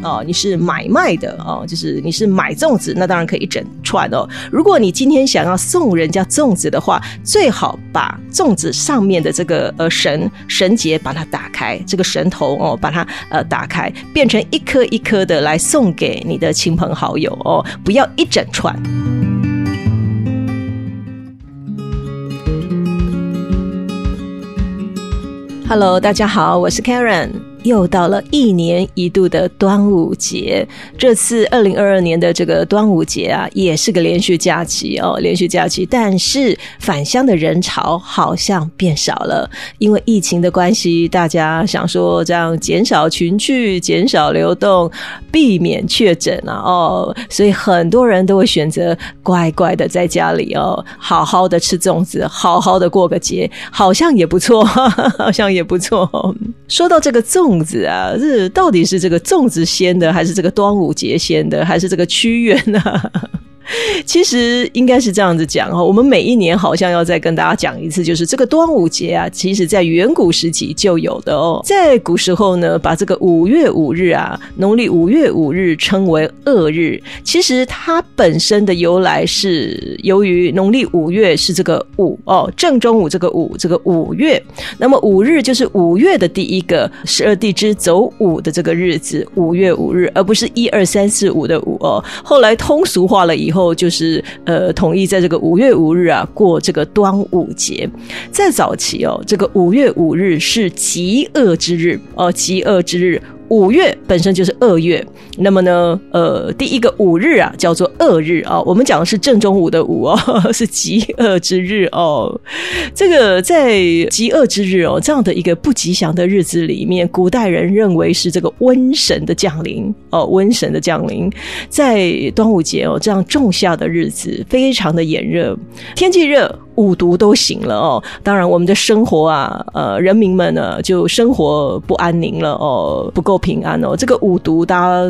哦，你是买卖的哦，就是你是买粽子，那当然可以一整串哦。如果你今天想要送人家粽子的话，最好把粽子上面的这个呃绳绳结把它打开，这个绳头哦把它呃打开，变成一颗一颗的来送给你的亲朋好友哦，不要一整串。Hello，大家好，我是 Karen。又到了一年一度的端午节，这次二零二二年的这个端午节啊，也是个连续假期哦，连续假期。但是返乡的人潮好像变少了，因为疫情的关系，大家想说这样减少群聚、减少流动，避免确诊啊哦，所以很多人都会选择乖乖的在家里哦，好好的吃粽子，好好的过个节，好像也不错，好像也不错。说到这个粽。粽子啊，是到底是这个粽子先的，还是这个端午节先的，还是这个屈原呢？其实应该是这样子讲哈，我们每一年好像要再跟大家讲一次，就是这个端午节啊，其实在远古时期就有的哦。在古时候呢，把这个五月五日啊，农历五月五日称为恶日。其实它本身的由来是由于农历五月是这个五哦，正中午这个五这个五月，那么五日就是五月的第一个十二地支走五的这个日子，五月五日，而不是一二三四五的五哦。后来通俗化了以后。后就是呃，同意在这个五月五日啊过这个端午节。在早期哦，这个五月五日是极恶之日哦，极恶之日。五月本身就是二月，那么呢，呃，第一个五日啊，叫做二日啊。我们讲的是正中午的午哦，是极恶之日哦。这个在极恶之日哦，这样的一个不吉祥的日子里面，古代人认为是这个瘟神的降临哦，瘟神的降临。在端午节哦，这样仲夏的日子，非常的炎热，天气热。五毒都醒了哦，当然我们的生活啊，呃，人民们呢就生活不安宁了哦，不够平安哦。这个五毒大家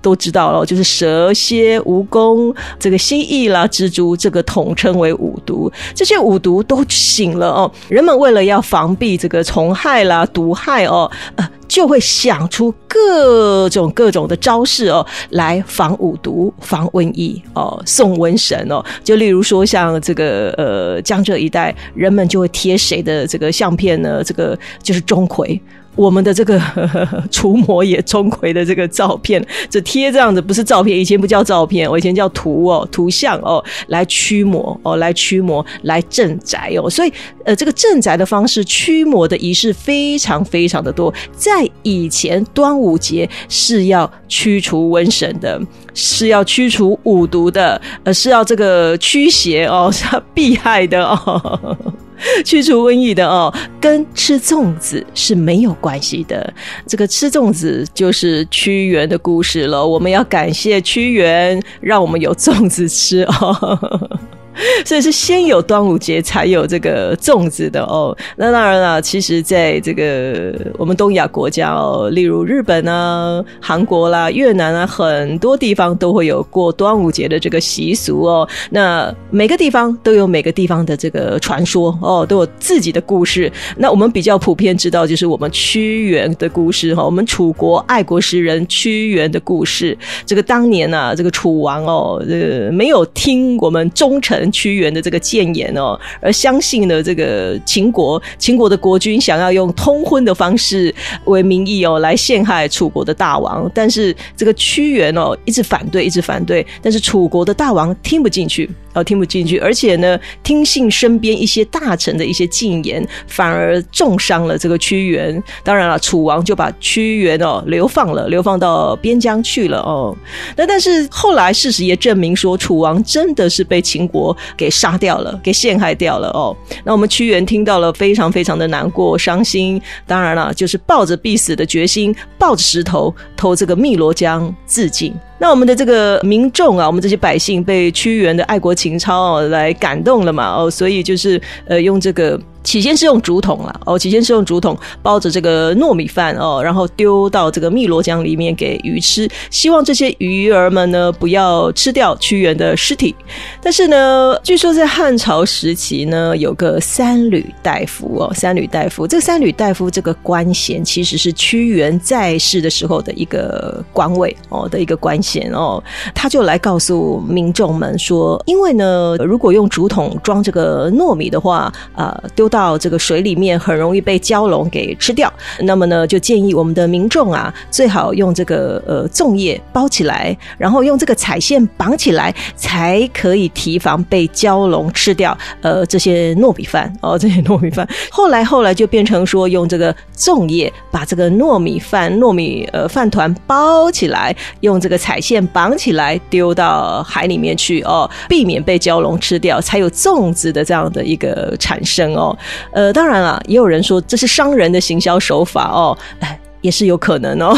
都知道了，就是蛇蝎、蜈蚣、这个蜥蜴啦、蜘蛛，这个统称为五毒。这些五毒都醒了哦，人们为了要防避这个虫害啦、毒害哦，呃。就会想出各种各种的招式哦，来防五毒、防瘟疫哦，送瘟神哦。就例如说，像这个呃江浙一带，人们就会贴谁的这个相片呢？这个就是钟馗。我们的这个 除魔也钟馗的这个照片，这贴这样子不是照片，以前不叫照片，我以前叫图哦，图像哦，来驱魔哦，来驱魔，来镇宅哦，所以呃，这个镇宅的方式，驱魔的仪式非常非常的多。在以前端午节是要驱除瘟神的，是要驱除五毒的，呃，是要这个驱邪哦，是要避害的哦。去除瘟疫的哦，跟吃粽子是没有关系的。这个吃粽子就是屈原的故事了。我们要感谢屈原，让我们有粽子吃哦。所以是先有端午节，才有这个粽子的哦。那当然了，其实在这个我们东亚国家哦，例如日本啊、韩国啦、越南啊，很多地方都会有过端午节的这个习俗哦。那每个地方都有每个地方的这个传说哦，都有自己的故事。那我们比较普遍知道，就是我们屈原的故事哈。我们楚国爱国诗人屈原的故事。这个当年呢，这个楚王哦，这个没有听我们忠臣。屈原的这个谏言哦，而相信了这个秦国，秦国的国君想要用通婚的方式为名义哦，来陷害楚国的大王。但是这个屈原哦，一直反对，一直反对。但是楚国的大王听不进去，听不进去，而且呢，听信身边一些大臣的一些进言，反而重伤了这个屈原。当然了，楚王就把屈原哦流放了，流放到边疆去了哦。那但是后来事实也证明说，楚王真的是被秦国。给杀掉了，给陷害掉了哦。那我们屈原听到了，非常非常的难过、伤心。当然了，就是抱着必死的决心，抱着石头投这个汨罗江自尽。那我们的这个民众啊，我们这些百姓被屈原的爱国情操哦来感动了嘛？哦，所以就是呃，用这个。起先是用竹筒啦，哦，起先是用竹筒包着这个糯米饭哦，然后丢到这个汨罗江里面给鱼吃，希望这些鱼儿们呢不要吃掉屈原的尸体。但是呢，据说在汉朝时期呢，有个三闾大夫哦，三闾大夫，这三闾大夫这个官衔其实是屈原在世的时候的一个官位哦的一个官衔哦，他就来告诉民众们说，因为呢，如果用竹筒装这个糯米的话，啊，丢到到这个水里面很容易被蛟龙给吃掉，那么呢，就建议我们的民众啊，最好用这个呃粽叶包起来，然后用这个彩线绑起来，才可以提防被蛟龙吃掉。呃，这些糯米饭哦，这些糯米饭，后来后来就变成说用这个粽叶把这个糯米饭、糯米呃饭团包起来，用这个彩线绑起来，丢到海里面去哦，避免被蛟龙吃掉，才有粽子的这样的一个产生哦。呃，当然了，也有人说这是商人的行销手法哦，哎，也是有可能哦。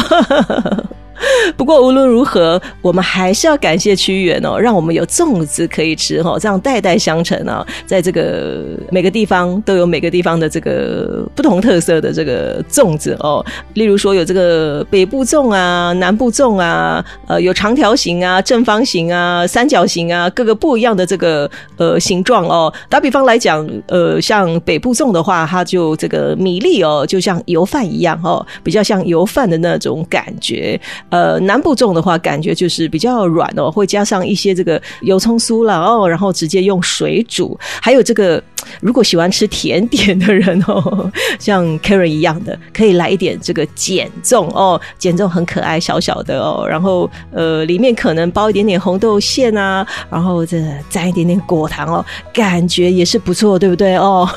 不过无论如何，我们还是要感谢屈原哦，让我们有粽子可以吃哈，这样代代相承啊，在这个每个地方都有每个地方的这个不同特色的这个粽子哦。例如说有这个北部粽啊、南部粽啊，呃，有长条形啊、正方形啊、三角形啊，各个不一样的这个呃形状哦。打比方来讲，呃，像北部粽的话，它就这个米粒哦，就像油饭一样哦，比较像油饭的那种感觉。呃，南部种的话，感觉就是比较软哦，会加上一些这个油葱酥了哦，然后直接用水煮。还有这个，如果喜欢吃甜点的人哦，像 Karen 一样的，可以来一点这个碱粽哦，碱粽很可爱，小小的哦，然后呃，里面可能包一点点红豆馅啊，然后这沾一点点果糖哦，感觉也是不错，对不对哦？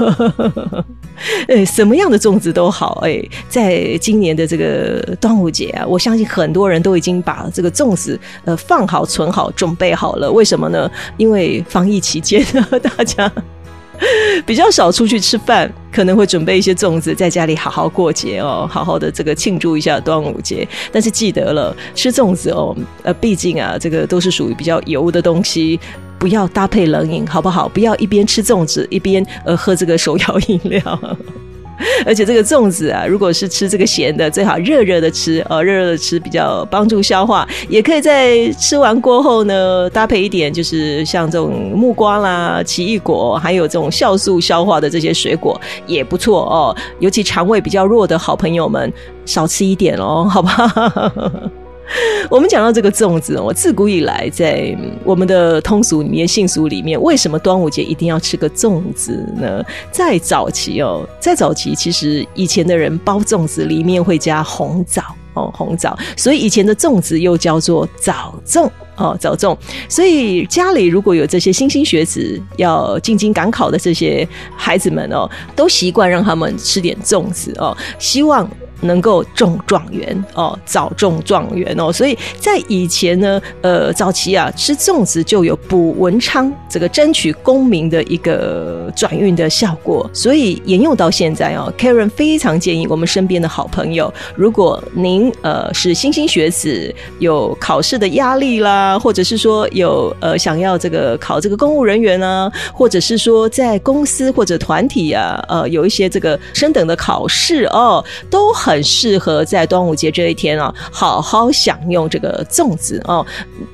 呃，什么样的粽子都好哎，在今年的这个端午节啊，我相信很多多人都已经把这个粽子呃放好、存好、准备好了。为什么呢？因为防疫期间呢，大 家比较少出去吃饭，可能会准备一些粽子，在家里好好过节哦，好好的这个庆祝一下端午节。但是记得了，吃粽子哦，呃，毕竟啊，这个都是属于比较油的东西。不要搭配冷饮，好不好？不要一边吃粽子一边呃喝这个手摇饮料。而且这个粽子啊，如果是吃这个咸的，最好热热的吃哦，热热的吃比较帮助消化。也可以在吃完过后呢，搭配一点，就是像这种木瓜啦、奇异果，还有这种酵素消化的这些水果也不错哦。尤其肠胃比较弱的好朋友们，少吃一点哦，好不好？我们讲到这个粽子，我自古以来在我们的通俗里面、信俗里面，为什么端午节一定要吃个粽子呢？在早期哦，在早期，其实以前的人包粽子里面会加红枣哦，红枣，所以以前的粽子又叫做枣粽哦，枣粽。所以家里如果有这些莘莘学子要进京赶考的这些孩子们哦，都习惯让他们吃点粽子哦，希望。能够中状元哦，早中状元哦，所以在以前呢，呃，早期啊，吃粽子就有补文昌这个争取功名的一个转运的效果，所以沿用到现在哦。Karen 非常建议我们身边的好朋友，如果您呃是新兴学子，有考试的压力啦，或者是说有呃想要这个考这个公务人员啊，或者是说在公司或者团体啊，呃有一些这个升等的考试哦，都很。很适合在端午节这一天啊，好好享用这个粽子哦，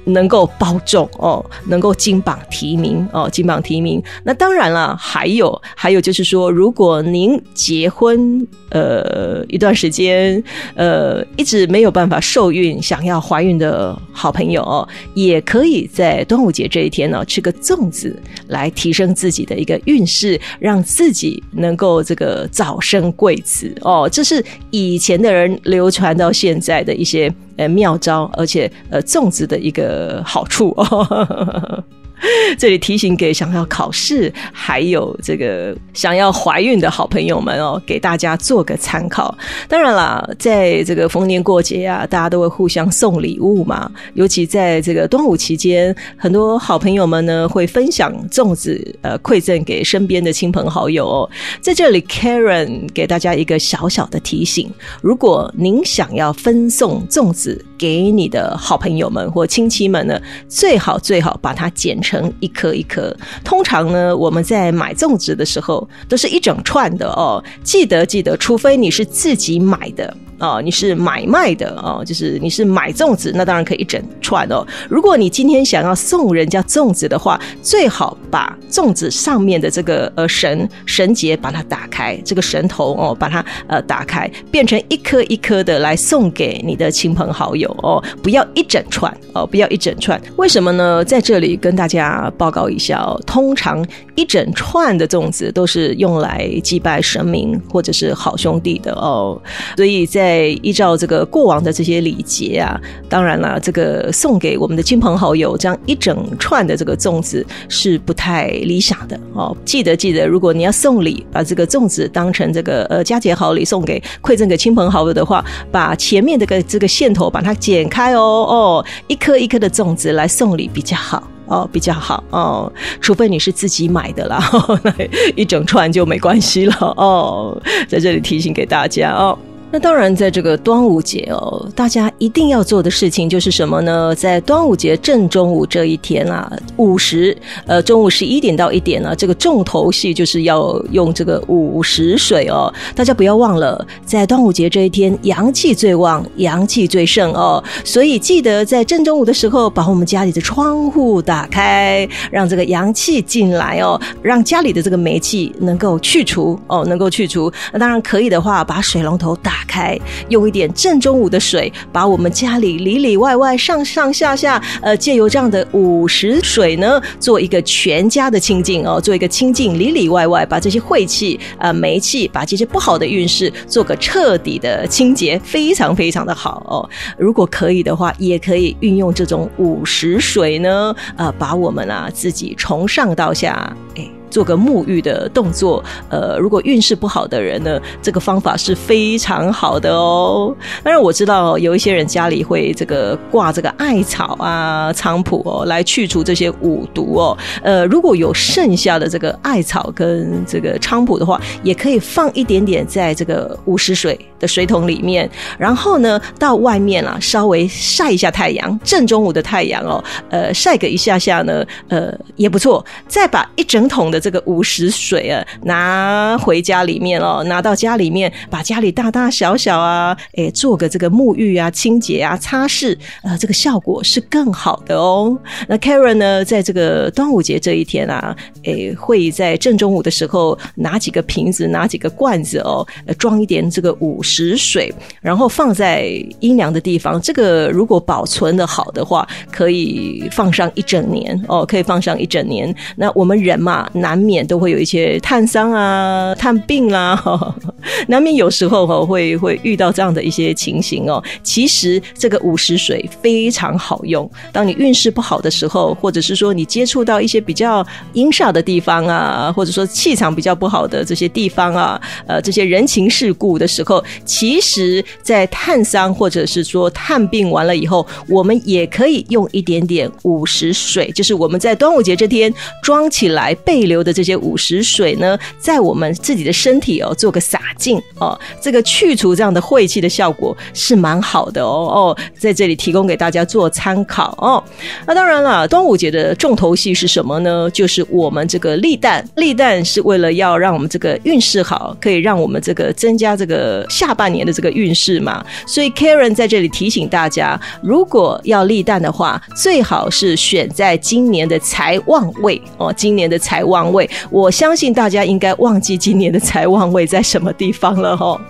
能够包中哦，能够金榜题名哦，金榜题名。那当然了，还有还有就是说，如果您结婚呃一段时间呃一直没有办法受孕，想要怀孕的好朋友哦，也可以在端午节这一天呢吃个粽子，来提升自己的一个运势，让自己能够这个早生贵子哦。这是以。以前的人流传到现在的一些呃妙招，而且呃粽子的一个好处哦。这里提醒给想要考试还有这个想要怀孕的好朋友们哦，给大家做个参考。当然啦，在这个逢年过节啊，大家都会互相送礼物嘛。尤其在这个端午期间，很多好朋友们呢会分享粽子，呃，馈赠给身边的亲朋好友。哦。在这里，Karen 给大家一个小小的提醒：如果您想要分送粽子给你的好朋友们或亲戚们呢，最好最好把它剪成。成一颗一颗。通常呢，我们在买粽子的时候都是一整串的哦。记得记得，除非你是自己买的。哦，你是买卖的哦，就是你是买粽子，那当然可以一整串哦。如果你今天想要送人家粽子的话，最好把粽子上面的这个呃绳绳结把它打开，这个绳头哦把它呃打开，变成一颗一颗的来送给你的亲朋好友哦，不要一整串哦，不要一整串。为什么呢？在这里跟大家家报告一下哦，通常一整串的粽子都是用来祭拜神明或者是好兄弟的哦，所以在在依照这个过往的这些礼节啊，当然了，这个送给我们的亲朋好友这样一整串的这个粽子是不太理想的哦。记得记得，如果你要送礼，把这个粽子当成这个呃佳节好礼送给馈赠给亲朋好友的话，把前面这个这个线头把它剪开哦哦，一颗一颗的粽子来送礼比较好哦，比较好哦。除非你是自己买的啦，那一整串就没关系了哦。在这里提醒给大家哦。那当然，在这个端午节哦，大家一定要做的事情就是什么呢？在端午节正中午这一天啊，午时，呃，中午十一点到一点呢，这个重头戏就是要用这个午时水哦。大家不要忘了，在端午节这一天，阳气最旺，阳气最盛哦，所以记得在正中午的时候，把我们家里的窗户打开，让这个阳气进来哦，让家里的这个霉气能够去除哦，能够去除。那当然可以的话，把水龙头打。打开，用一点正中午的水，把我们家里里里外外、上上下下，呃，借由这样的午时水呢，做一个全家的清净哦，做一个清净，里里外外把这些晦气、呃霉气，把这些不好的运势做个彻底的清洁，非常非常的好哦。如果可以的话，也可以运用这种午时水呢，呃，把我们啊自己从上到下，哎。做个沐浴的动作，呃，如果运势不好的人呢，这个方法是非常好的哦。当然我知道有一些人家里会这个挂这个艾草啊、菖蒲哦，来去除这些五毒哦。呃，如果有剩下的这个艾草跟这个菖蒲的话，也可以放一点点在这个午时水的水桶里面，然后呢到外面啊稍微晒一下太阳，正中午的太阳哦，呃，晒个一下下呢，呃也不错。再把一整桶的这个午时水啊，拿回家里面哦，拿到家里面，把家里大大小小啊，哎，做个这个沐浴啊、清洁啊、擦拭，呃，这个效果是更好的哦。那 Karen 呢，在这个端午节这一天啊，哎，会在正中午的时候拿几个瓶子、拿几个罐子哦，装一点这个午时水，然后放在阴凉的地方。这个如果保存的好的话，可以放上一整年哦，可以放上一整年。那我们人嘛，拿难免都会有一些探伤啊、探病啦，难免有时候哈会会遇到这样的一些情形哦。其实这个午时水非常好用，当你运势不好的时候，或者是说你接触到一些比较阴煞的地方啊，或者说气场比较不好的这些地方啊，呃，这些人情世故的时候，其实，在探伤或者是说探病完了以后，我们也可以用一点点午时水，就是我们在端午节这天装起来备留。的这些午时水呢，在我们自己的身体哦，做个洒净哦，这个去除这样的晦气的效果是蛮好的哦哦，在这里提供给大家做参考哦。那当然了，端午节的重头戏是什么呢？就是我们这个立蛋，立蛋是为了要让我们这个运势好，可以让我们这个增加这个下半年的这个运势嘛。所以 Karen 在这里提醒大家，如果要立蛋的话，最好是选在今年的财旺位哦，今年的财旺。位，我相信大家应该忘记今年的财旺位在什么地方了哈。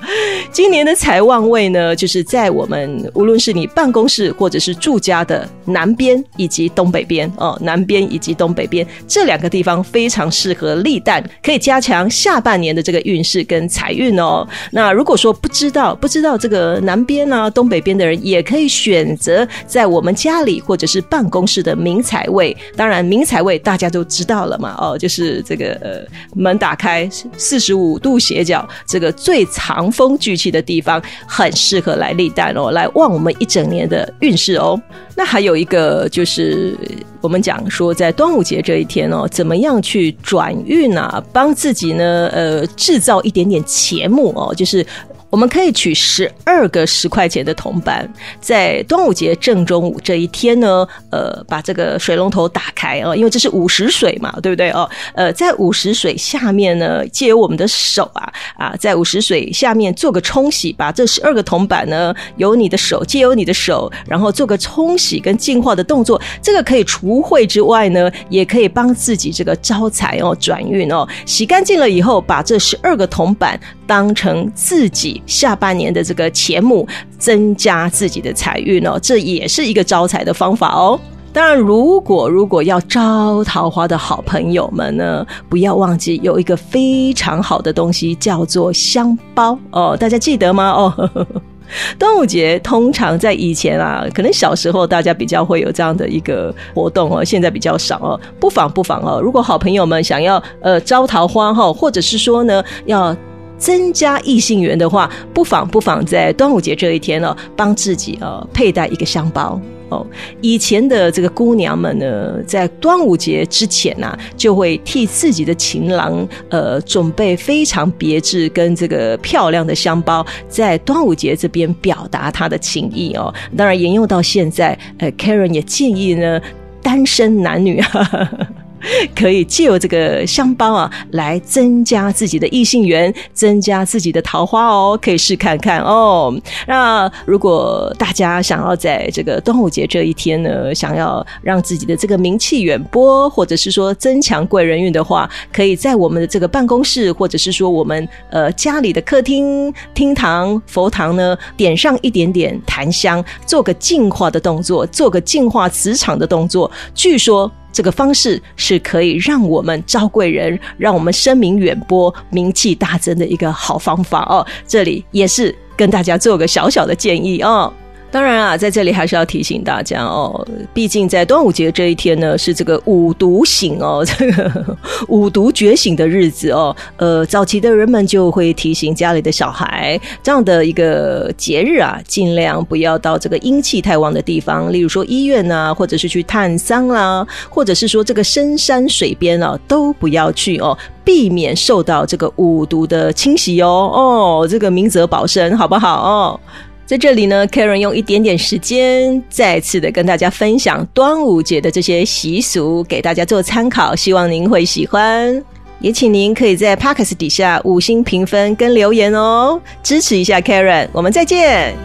今年的财旺位呢，就是在我们无论是你办公室或者是住家的南边以及东北边哦，南边以及东北边这两个地方非常适合立蛋，可以加强下半年的这个运势跟财运哦。那如果说不知道不知道这个南边啊东北边的人，也可以选择在我们家里或者是办公室的明财位。当然，明财位大家都知道了嘛哦，就是。这个呃门打开四十五度斜角，这个最藏风聚气的地方，很适合来立蛋哦，来旺我们一整年的运势哦。那还有一个就是我们讲说，在端午节这一天哦，怎么样去转运啊？帮自己呢呃制造一点点钱目哦，就是。我们可以取十二个十块钱的铜板，在端午节正中午这一天呢，呃，把这个水龙头打开哦，因为这是午时水嘛，对不对哦？呃，在午时水下面呢，借由我们的手啊啊，在午时水下面做个冲洗，把这十二个铜板呢，由你的手借由你的手，然后做个冲洗跟净化的动作，这个可以除秽之外呢，也可以帮自己这个招财哦、转运哦。洗干净了以后，把这十二个铜板当成自己。下半年的这个钱目，增加自己的财运哦，这也是一个招财的方法哦。当然，如果如果要招桃花的好朋友们呢，不要忘记有一个非常好的东西，叫做香包哦。大家记得吗？哦，端午节通常在以前啊，可能小时候大家比较会有这样的一个活动哦，现在比较少哦。不妨不妨哦，如果好朋友们想要呃招桃花哈，或者是说呢要。增加异性缘的话，不妨不妨在端午节这一天呢，帮自己呃佩戴一个香包哦。以前的这个姑娘们呢，在端午节之前呐，就会替自己的情郎呃准备非常别致跟这个漂亮的香包，在端午节这边表达他的情意哦。当然沿用到现在，呃，Karen 也建议呢，单身男女。可以借由这个香包啊，来增加自己的异性缘，增加自己的桃花哦，可以试看看哦。那如果大家想要在这个端午节这一天呢，想要让自己的这个名气远播，或者是说增强贵人运的话，可以在我们的这个办公室，或者是说我们呃家里的客厅、厅堂、佛堂呢，点上一点点檀香，做个净化的动作，做个净化磁场的动作。据说。这个方式是可以让我们招贵人，让我们声名远播、名气大增的一个好方法哦。这里也是跟大家做个小小的建议哦。当然啊，在这里还是要提醒大家哦，毕竟在端午节这一天呢，是这个五毒醒哦，这个五毒觉醒的日子哦。呃，早期的人们就会提醒家里的小孩，这样的一个节日啊，尽量不要到这个阴气太旺的地方，例如说医院呐，或者是去探丧啦，或者是说这个深山水边啊，都不要去哦，避免受到这个五毒的侵袭哦。哦，这个明哲保身，好不好哦？在这里呢，Karen 用一点点时间，再次的跟大家分享端午节的这些习俗，给大家做参考，希望您会喜欢。也请您可以在 p o c k e t 底下五星评分跟留言哦，支持一下 Karen。我们再见。